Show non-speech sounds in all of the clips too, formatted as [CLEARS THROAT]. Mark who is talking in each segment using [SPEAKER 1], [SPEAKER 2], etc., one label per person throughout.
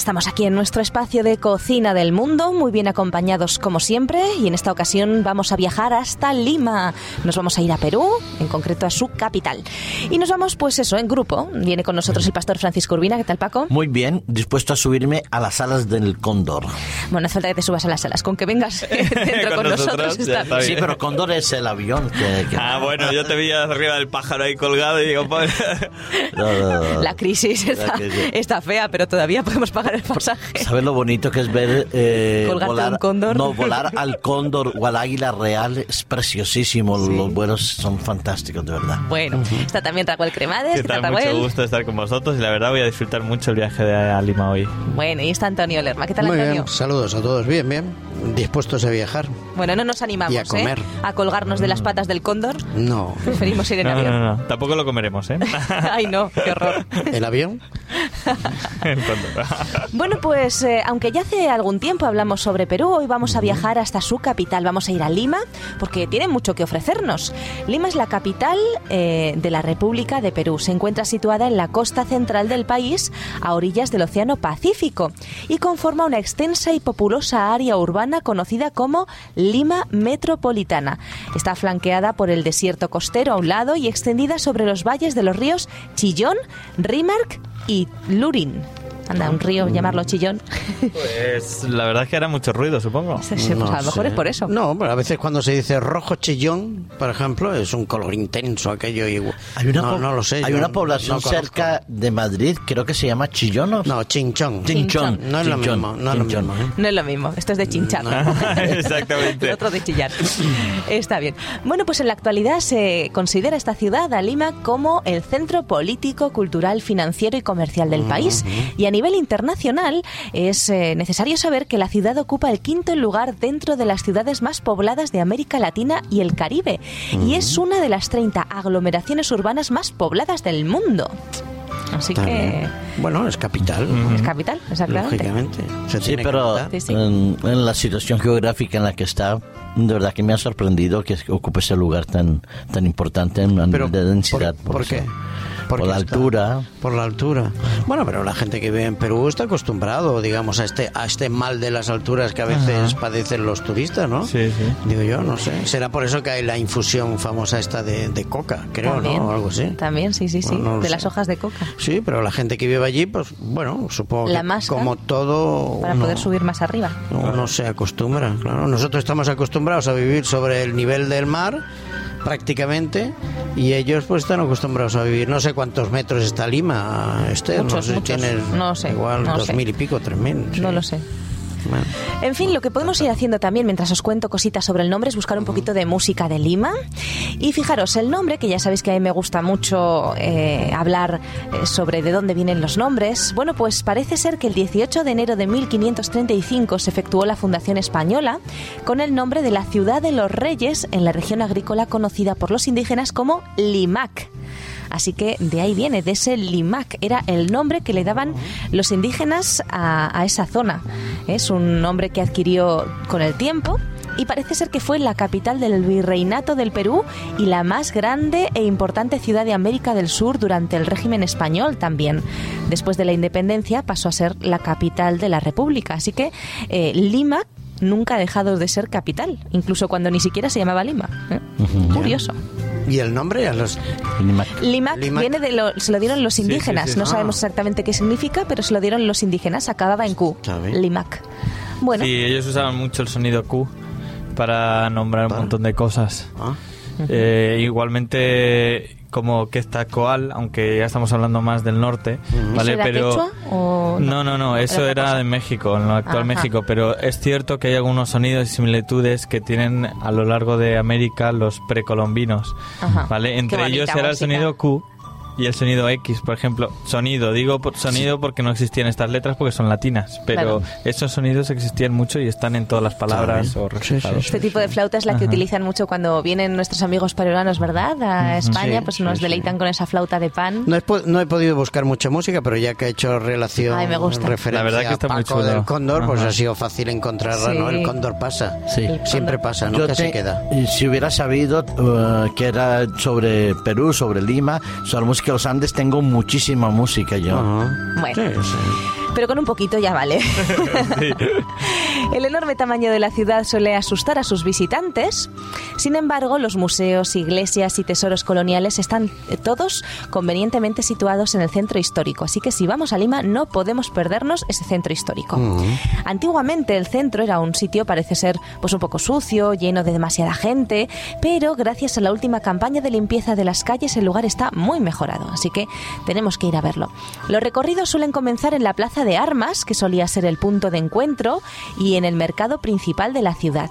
[SPEAKER 1] estamos aquí en nuestro espacio de cocina del mundo, muy bien acompañados como siempre, y en esta ocasión vamos a viajar hasta Lima. Nos vamos a ir a Perú, en concreto a su capital. Y nos vamos, pues eso, en grupo. Viene con nosotros el pastor Francisco Urbina. ¿Qué tal, Paco?
[SPEAKER 2] Muy bien, dispuesto a subirme a las alas del cóndor.
[SPEAKER 1] Bueno, no hace falta que te subas a las alas, con que vengas [LAUGHS] dentro con, nosotros, está bien.
[SPEAKER 2] Sí, pero cóndor es el avión que... que-
[SPEAKER 3] Ah, bueno, yo te vi arriba del pájaro ahí colgado y digo, pues...
[SPEAKER 2] No, no, no.
[SPEAKER 1] La crisis
[SPEAKER 2] La
[SPEAKER 1] está,
[SPEAKER 2] crisis.
[SPEAKER 1] está fea, pero todavía podemos pagar el pasaje.
[SPEAKER 2] ¿Sabes lo bonito que es ver eh, volar,
[SPEAKER 1] un cóndor?
[SPEAKER 2] No, volar al cóndor o al águila real es preciosísimo. Los vuelos son fantásticos, de verdad.
[SPEAKER 1] Bueno, está también Raúl Cremades.
[SPEAKER 3] ¿Qué
[SPEAKER 1] ¿Qué tal?
[SPEAKER 3] Mucho gusto estar con vosotros y la verdad voy a disfrutar mucho el viaje de a Lima hoy.
[SPEAKER 1] Bueno, y está Antonio Lerma. ¿Qué tal,
[SPEAKER 4] Muy
[SPEAKER 1] Antonio?
[SPEAKER 4] bien, saludos a todos. Bien, bien. Dispuestos a viajar.
[SPEAKER 1] Bueno, no nos animamos
[SPEAKER 4] Y a comer.
[SPEAKER 1] ¿eh? a colgarnos de las patas del cóndor.
[SPEAKER 4] No.
[SPEAKER 1] Preferimos ir en
[SPEAKER 3] No,
[SPEAKER 1] avión.
[SPEAKER 3] no, no, tampoco lo comeremos, ¿eh? [LAUGHS]
[SPEAKER 1] Ay, no, qué horror.
[SPEAKER 4] ¿El avión? [LAUGHS]
[SPEAKER 1] Bueno, pues eh, aunque ya hace algún tiempo hablamos sobre Perú, hoy vamos a viajar hasta su capital. Vamos a ir a Lima porque tiene mucho que ofrecernos. Lima es la capital eh, de la República de Perú. Se encuentra situada en la costa central del país, a orillas del Océano Pacífico, y conforma una extensa y populosa área urbana conocida como Lima Metropolitana. Está flanqueada por el desierto costero a un lado y extendida sobre los valles de los ríos Chillón, Rímac y Lurín. Anda, un río, llamarlo Chillón.
[SPEAKER 3] Pues la verdad es que hará mucho ruido, supongo.
[SPEAKER 1] Sí, sí, pues a lo mejor
[SPEAKER 4] sé.
[SPEAKER 1] es por eso.
[SPEAKER 4] No, pero a veces cuando se dice rojo chillón, por ejemplo, es un color intenso aquello. igual.
[SPEAKER 2] Hay una,
[SPEAKER 4] no, no lo sé.
[SPEAKER 2] Hay una
[SPEAKER 4] no
[SPEAKER 2] población cerca de Madrid, creo que se llama Chillón. ¿o?
[SPEAKER 4] No, chinchón.
[SPEAKER 2] Chinchón.
[SPEAKER 4] No es lo
[SPEAKER 2] Chinchón,
[SPEAKER 4] mismo, no es lo
[SPEAKER 2] Chinchón.
[SPEAKER 4] mismo. ¿eh?
[SPEAKER 1] No es lo mismo, esto es de chinchar. [LAUGHS]
[SPEAKER 3] Exactamente.
[SPEAKER 1] El otro de chillar. Está bien. Bueno, pues en la actualidad se considera esta ciudad, a Lima, como el centro político, cultural, financiero y comercial del país. Y a nivel internacional es eh, necesario saber que la ciudad ocupa el quinto lugar dentro de las ciudades más pobladas de América Latina y el Caribe. Y es una de las 30 aglomeraciones urbanas más pobladas del mundo. Así que.
[SPEAKER 4] Bueno, es capital.
[SPEAKER 1] es capital, exactamente.
[SPEAKER 4] Lógicamente. Se
[SPEAKER 2] Sí, pero
[SPEAKER 4] notar.
[SPEAKER 1] Sí, sí.
[SPEAKER 2] En, en la situación geográfica en la que está, de verdad que me ha sorprendido que ocupe ese lugar tan tan importante en
[SPEAKER 4] Pero,
[SPEAKER 2] nivel de densidad.
[SPEAKER 4] ¿por, qué?
[SPEAKER 2] Por la
[SPEAKER 4] está-
[SPEAKER 2] altura.
[SPEAKER 4] Por la altura. Bueno, pero la gente que vive en Perú está acostumbrado, digamos, a este a este mal de las alturas que a veces padecen los turistas, ¿no?
[SPEAKER 3] Sí, sí.
[SPEAKER 4] Digo yo, no sé. Será por eso que hay la infusión famosa esta de, de coca, creo,
[SPEAKER 1] También,
[SPEAKER 4] ¿no? O algo así.
[SPEAKER 1] También, sí, sí, sí.
[SPEAKER 4] Bueno, no
[SPEAKER 1] de
[SPEAKER 4] sé.
[SPEAKER 1] las hojas de coca.
[SPEAKER 4] Sí, pero la gente que vive allí, pues bueno, supongo
[SPEAKER 1] La
[SPEAKER 4] que
[SPEAKER 1] máscara
[SPEAKER 4] como todo
[SPEAKER 1] Para
[SPEAKER 4] uno-
[SPEAKER 1] poder subir más arriba.
[SPEAKER 4] uno se acostumbra, claro. Nosotros estamos acostumbrados a vivir sobre el nivel del mar prácticamente y ellos pues están acostumbrados a vivir no sé cuántos metros está Lima este no sé si
[SPEAKER 1] muchos.
[SPEAKER 4] tiene
[SPEAKER 1] No sé,
[SPEAKER 4] igual
[SPEAKER 1] no
[SPEAKER 4] dos
[SPEAKER 1] sé.
[SPEAKER 4] mil y pico tres mil sí.
[SPEAKER 1] No lo sé.
[SPEAKER 4] Bueno.
[SPEAKER 1] En fin, lo que podemos ir haciendo también mientras os cuento cositas sobre el nombre es buscar un poquito de música de Lima. Y fijaros, el nombre, que ya sabéis que a mí me gusta mucho eh, hablar eh, sobre de dónde vienen los nombres, bueno, pues parece ser que el 18 de enero de 1535 se efectuó la fundación española con el nombre de la ciudad de los reyes en la región agrícola conocida por los indígenas como Limac. Así que de ahí viene, de ese Limac. Era el nombre que le daban los indígenas a, a esa zona. Es un nombre que adquirió con el tiempo y parece ser que fue la capital del virreinato del Perú y la más grande e importante ciudad de América del Sur durante el régimen español también. Después de la independencia pasó a ser la capital de la República. Así que eh, Lima nunca ha dejado de ser capital, incluso cuando ni siquiera se llamaba Lima. ¿eh? Curioso.
[SPEAKER 4] Y el nombre a los
[SPEAKER 2] Limac.
[SPEAKER 1] Limac,
[SPEAKER 4] Limac.
[SPEAKER 1] viene de lo, se lo dieron los
[SPEAKER 3] sí,
[SPEAKER 1] indígenas.
[SPEAKER 3] sí.
[SPEAKER 1] No
[SPEAKER 4] Ah.
[SPEAKER 1] sabemos exactamente qué significa, pero se lo dieron los indígenas. Acababa en Q. Limac. Bueno,
[SPEAKER 3] Sí, ellos usaban mucho el sonido Q para nombrar un
[SPEAKER 4] Vale.
[SPEAKER 3] montón de cosas.
[SPEAKER 4] ah,
[SPEAKER 3] Eh, igualmente como que está Coal, aunque ya estamos hablando más del norte, ¿vale?
[SPEAKER 1] ¿Eso era
[SPEAKER 3] pero
[SPEAKER 1] quechua o
[SPEAKER 3] no, no, no, eso era
[SPEAKER 1] cosa?
[SPEAKER 3] de México, en lo actual
[SPEAKER 1] Ajá.
[SPEAKER 3] México, pero es cierto que hay algunos sonidos y similitudes que tienen a lo largo de América los precolombinos,
[SPEAKER 1] Ajá.
[SPEAKER 3] ¿vale? Entre ellos era el sonido Q y el sonido X, por ejemplo. Sonido, digo por- sonido porque no existían estas letras porque son latinas, pero
[SPEAKER 1] Claro.
[SPEAKER 3] esos sonidos existían mucho y están en todas las palabras o.
[SPEAKER 1] Este tipo de flauta es la que
[SPEAKER 3] Ajá.
[SPEAKER 1] utilizan mucho cuando vienen nuestros amigos peruanos, ¿verdad? A España,
[SPEAKER 4] Sí,
[SPEAKER 1] pues
[SPEAKER 4] sí,
[SPEAKER 1] nos
[SPEAKER 4] sí.
[SPEAKER 1] deleitan con esa flauta de pan.
[SPEAKER 4] no he, no he podido buscar mucha música, pero ya que he hecho relación,
[SPEAKER 1] Ay, me gusta.
[SPEAKER 4] referencia
[SPEAKER 3] La verdad que está
[SPEAKER 4] a
[SPEAKER 3] muy
[SPEAKER 4] Paco
[SPEAKER 3] chulo.
[SPEAKER 4] del Cóndor, pues
[SPEAKER 3] Ajá.
[SPEAKER 4] ha sido fácil encontrarla, ¿no?
[SPEAKER 1] Sí.
[SPEAKER 4] El Cóndor pasa.
[SPEAKER 2] Sí.
[SPEAKER 4] Siempre pasa, nunca se queda.
[SPEAKER 2] y Si hubiera sabido uh, que era sobre Perú, sobre Lima, sobre la música los Andes, tengo muchísima música yo.
[SPEAKER 1] Bueno.
[SPEAKER 4] Sí, sí.
[SPEAKER 1] Pero con un poquito ya vale. [LAUGHS] El enorme tamaño de la ciudad suele asustar a sus visitantes. Sin embargo, los museos, iglesias y tesoros coloniales están todos convenientemente situados en el centro histórico. Así que si vamos a Lima no podemos perdernos ese centro histórico. Antiguamente el centro era un sitio, parece ser, pues un poco sucio, lleno de demasiada gente, pero gracias a la última campaña de limpieza de las calles el lugar está muy mejorado. Así que tenemos que ir a verlo. Los recorridos suelen comenzar en la Plaza de Armas, que solía ser el punto de encuentro, y en el mercado principal de la ciudad.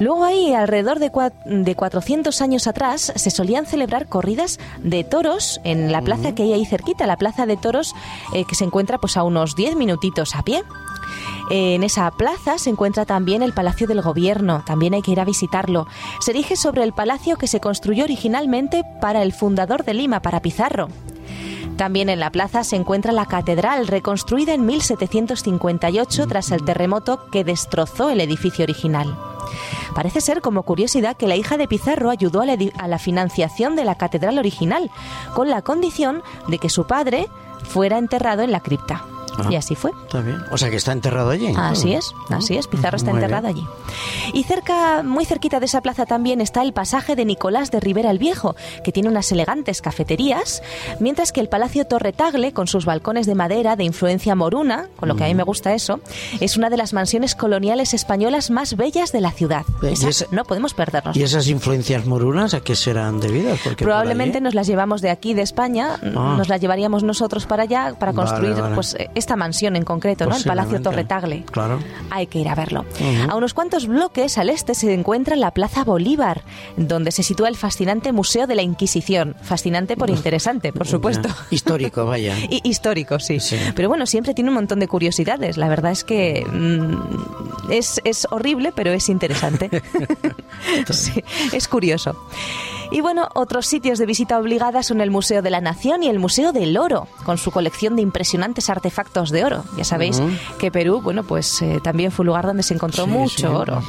[SPEAKER 1] Luego ahí, alrededor de, de 400 años atrás, se solían celebrar corridas de toros en la plaza que hay ahí cerquita, la plaza de toros eh, que se encuentra pues a unos 10 minutitos a pie. En esa plaza se encuentra también el Palacio del Gobierno, también hay que ir a visitarlo. Se erige sobre el palacio que se construyó originalmente para el fundador de Lima, para Pizarro. También en la plaza se encuentra la catedral, reconstruida en 1758 tras el terremoto que destrozó el edificio original. Parece ser como curiosidad que la hija de Pizarro ayudó a la, financiación de la catedral original, con la condición de que su padre fuera enterrado en la cripta.
[SPEAKER 4] Ah,
[SPEAKER 1] y así fue.
[SPEAKER 4] Está bien. O sea que está enterrado allí.
[SPEAKER 1] Así es, así es. Pizarro está enterrado allí. Y cerca, muy cerquita de esa plaza también está el pasaje de Nicolás de Rivera el Viejo, que tiene unas elegantes cafeterías, mientras que el Palacio Torre Tagle, con sus balcones de madera de influencia moruna, con lo que a mí me gusta eso, es una de las mansiones coloniales españolas más bellas de la ciudad. no podemos perdernos.
[SPEAKER 4] ¿Y esas influencias morunas a qué serán debidas?
[SPEAKER 1] Porque Probablemente nos las llevamos de aquí, de España, ah. nos las llevaríamos nosotros para allá para construir pues esta mansión en concreto, ¿no? el Palacio Torretagle.
[SPEAKER 4] Claro.
[SPEAKER 1] Hay que ir a verlo. A unos cuantos bloques al este se encuentra la Plaza Bolívar, donde se sitúa el fascinante Museo de la Inquisición. Fascinante por interesante, por supuesto.
[SPEAKER 4] Histórico, vaya. [LAUGHS]
[SPEAKER 1] y, histórico, sí. Pero bueno, siempre tiene un montón de curiosidades. La verdad es que mm, es, es horrible, pero es interesante. [LAUGHS] sí, es curioso. Y bueno, otros sitios de visita obligada son el Museo de la Nación y el Museo del Oro, con su colección de impresionantes artefactos de oro. Ya sabéis que Perú, bueno, pues eh, también fue un lugar donde se encontró mucho oro.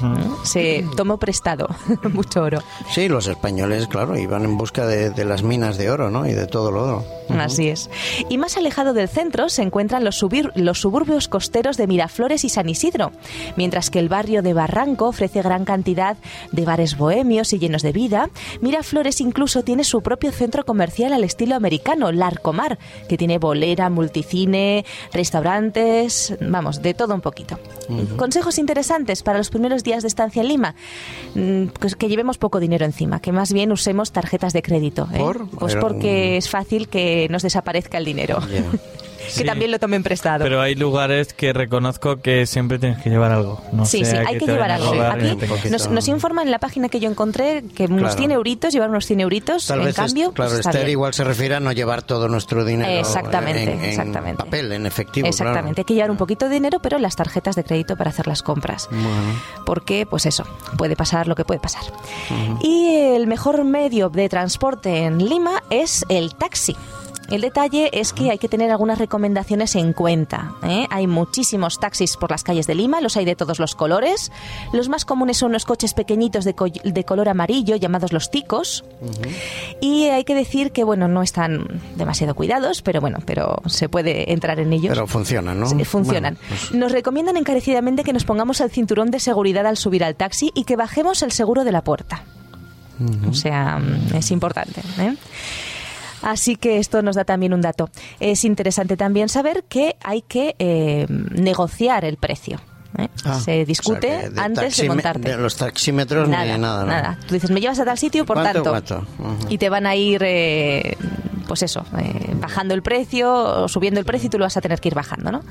[SPEAKER 1] Se tomó prestado [LAUGHS] mucho oro.
[SPEAKER 4] Sí, los españoles, claro, iban en busca de, las minas de oro, ¿no? Y de todo lo oro.
[SPEAKER 1] Así es. Y más alejado del centro se encuentran los, los suburbios costeros de Miraflores y San Isidro, mientras que el barrio de Barranco ofrece gran cantidad de bares bohemios y llenos de vida. Miraflores Flores incluso tiene su propio centro comercial al estilo americano, Larcomar, que tiene bolera, multicine, restaurantes, vamos, de todo un poquito. Consejos interesantes para los primeros días de estancia en Lima, mm, pues que llevemos poco dinero encima, que más bien usemos tarjetas de crédito. ¿eh? Pues porque es fácil que nos desaparezca el dinero. [LAUGHS] que también lo tomen prestado.
[SPEAKER 3] Pero hay lugares que reconozco que siempre tienes que llevar algo. No
[SPEAKER 1] sí, sí, hay que, llevar algo. Aquí nos, nos, informa en la página que yo encontré que unos 100 euritos, llevar unos 100 euritos, en cambio...
[SPEAKER 4] claro, pues Esther igual se refiere a no llevar todo nuestro dinero
[SPEAKER 1] exactamente,
[SPEAKER 4] en,
[SPEAKER 1] exactamente.
[SPEAKER 4] papel, en efectivo.
[SPEAKER 1] Exactamente, hay que llevar un poquito de dinero, pero las tarjetas de crédito para hacer las compras. Porque, pues eso, puede pasar lo que puede pasar. Y el mejor medio de transporte en Lima es el taxi. El detalle es que hay que tener algunas recomendaciones en cuenta. ¿eh? Hay muchísimos taxis por las calles de Lima, los hay de todos los colores. Los más comunes son los coches pequeñitos de, color amarillo llamados los ticos. Y hay que decir que bueno, no están demasiado cuidados, pero bueno, pero se puede entrar en ellos.
[SPEAKER 4] Pero funcionan, ¿no?
[SPEAKER 1] funcionan. Pues nos recomiendan encarecidamente que nos pongamos el cinturón de seguridad al subir al taxi y que bajemos el seguro de la puerta. O sea, es importante. ¿eh? Así que esto nos da también un dato. Es interesante también saber que hay que eh, negociar el precio. ¿eh? Ah, se discute antes de montarte.
[SPEAKER 4] De los taxímetros nada, ni nada,
[SPEAKER 1] Nada. Tú dices, me llevas a tal sitio, por tanto. Y te van a ir eh, pues eso, eh, bajando el precio o subiendo el precio y tú lo vas a tener que ir bajando, ¿no?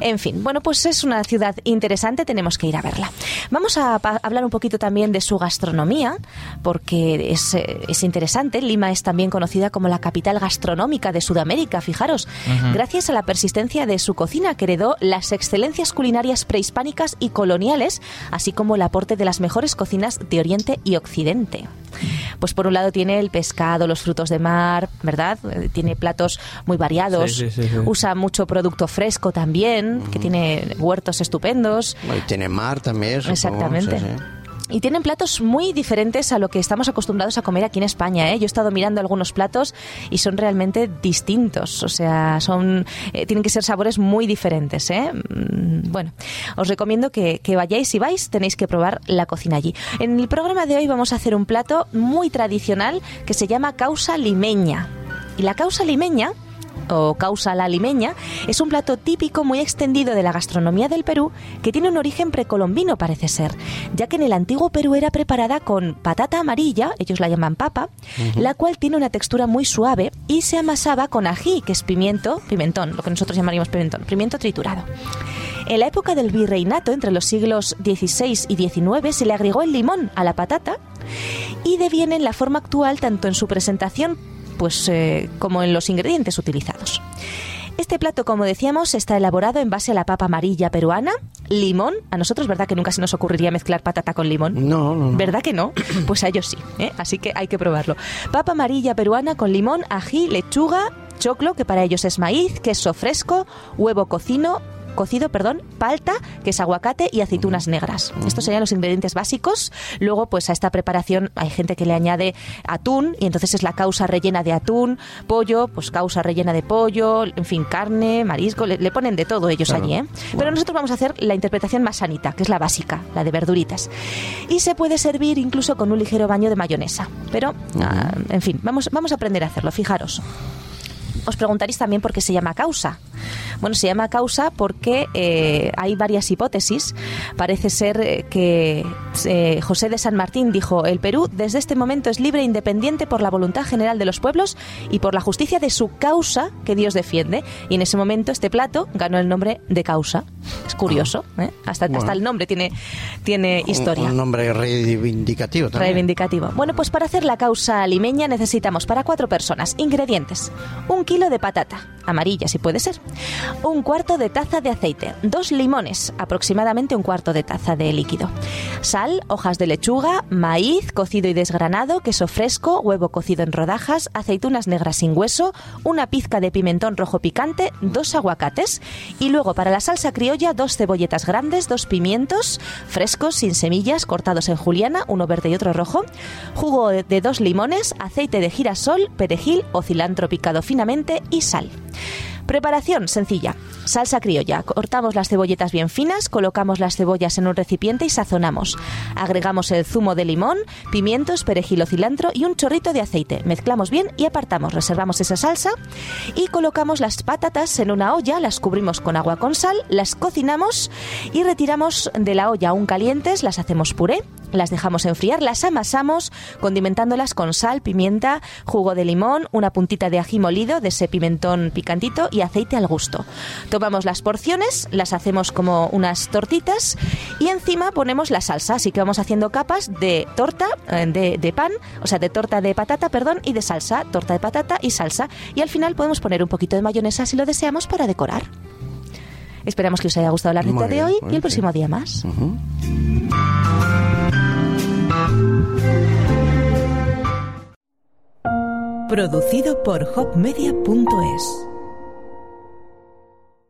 [SPEAKER 1] En fin, bueno, pues es una ciudad interesante, tenemos que ir a verla. Vamos a hablar un poquito también de su gastronomía, porque es, eh, es interesante. Lima es también conocida como la capital gastronómica de Sudamérica, fijaros, gracias a la persistencia de su cocina que heredó las excelencias culinarias prehispánicas y coloniales, así como el aporte de las mejores cocinas de Oriente y Occidente. Pues por un lado tiene el pescado, los frutos de mar, ¿verdad? Eh, tiene platos muy variados. Usa mucho producto fresco también, que tiene huertos estupendos.
[SPEAKER 4] Y tiene mar también.
[SPEAKER 1] Exactamente. y tienen platos muy diferentes a lo que estamos acostumbrados a comer aquí en España. ¿eh? Yo he estado mirando algunos platos y son realmente distintos. O sea, son eh, tienen que ser sabores muy diferentes. ¿eh? Mm, Bueno, os recomiendo que, que vayáis si vais, tenéis que probar la cocina allí. En el programa de hoy vamos a hacer un plato muy tradicional que se llama causa limeña. Y la causa limeña o causa la limeña, es un plato típico muy extendido de la gastronomía del Perú que tiene un origen precolombino, parece ser, ya que en el antiguo Perú era preparada con patata amarilla, ellos la llaman papa, la cual tiene una textura muy suave y se amasaba con ají, que es pimiento, pimentón, lo que nosotros llamaríamos pimentón, pimiento triturado. En la época del virreinato, entre los siglos XVI y XIX, se le agregó el limón a la patata y deviene en la forma actual tanto en su presentación pues, eh, como en los ingredientes utilizados. Este plato, como decíamos, está elaborado en base a la papa amarilla peruana, limón. A nosotros, ¿verdad que nunca se nos ocurriría mezclar patata con limón?
[SPEAKER 4] No, no, no.
[SPEAKER 1] ¿Verdad que no? [CLEARS THROAT] Pues a ellos sí, ¿eh? así que hay que probarlo. Papa amarilla peruana con limón, ají, lechuga, choclo, que para ellos es maíz, queso fresco, huevo cocino, cocido, perdón, palta, que es aguacate y aceitunas negras. Estos serían los ingredientes básicos. Luego, pues a esta preparación hay gente que le añade atún y entonces es la causa rellena de atún, pollo, pues causa rellena de pollo, en fin, carne, marisco, le, le ponen de todo ellos
[SPEAKER 4] Claro.
[SPEAKER 1] allí, ¿eh? Pero nosotros vamos a hacer la interpretación más sanita, que es la básica, la de verduritas. Y se puede servir incluso con un ligero baño de mayonesa. Pero, ah, en fin, vamos, vamos a aprender a hacerlo, fijaros. Os preguntaréis también por qué se llama causa. Bueno, se llama causa porque eh, hay varias hipótesis. Parece ser eh, que eh, José de San Martín dijo, el Perú desde este momento es libre e independiente por la voluntad general de los pueblos y por la justicia de su causa que Dios defiende. Y en ese momento este plato ganó el nombre de causa. Es curioso, ¿eh? hasta,
[SPEAKER 4] Bueno.
[SPEAKER 1] hasta el nombre tiene, tiene
[SPEAKER 4] Un-
[SPEAKER 1] historia.
[SPEAKER 4] Un, nombre reivindicativo también.
[SPEAKER 1] Reivindicativo. Bueno, pues para hacer la causa limeña necesitamos para cuatro personas ingredientes. Un kilo de patata, amarilla si puede ser. Un cuarto de taza de aceite. Dos limones, aproximadamente un cuarto de taza de líquido. Sal, hojas de lechuga, maíz cocido y desgranado, queso fresco, huevo cocido en rodajas, aceitunas negras sin hueso, una pizca de pimentón rojo picante, dos aguacates. Y luego para la salsa criolla, dos cebolletas grandes, dos pimientos frescos sin semillas cortados en juliana, uno verde y otro rojo, jugo de dos limones, aceite de girasol, perejil o cilantro picado finamente y sal. Preparación sencilla. Salsa criolla. Cortamos las cebolletas bien finas, colocamos las cebollas en un recipiente y sazonamos. Agregamos el zumo de limón, pimientos, perejil o cilantro y un chorrito de aceite. Mezclamos bien y apartamos. Reservamos esa salsa y colocamos las patatas en una olla, las cubrimos con agua con sal, las cocinamos y retiramos de la olla aún calientes, las hacemos puré, las dejamos enfriar, las amasamos condimentándolas con sal, pimienta, jugo de limón, una puntita de ají molido, de ese pimentón picantito y aceite al gusto. Tomamos las porciones, las hacemos como unas tortitas y encima ponemos la salsa, así que vamos haciendo capas de torta, eh, de, de pan, o sea, de torta de patata, perdón, y de salsa, torta de patata y salsa. Y al final podemos poner un poquito de mayonesa si lo deseamos para decorar. Esperamos que os haya gustado la receta de hoy y el próximo día más.
[SPEAKER 5] Producido por hopmedia.es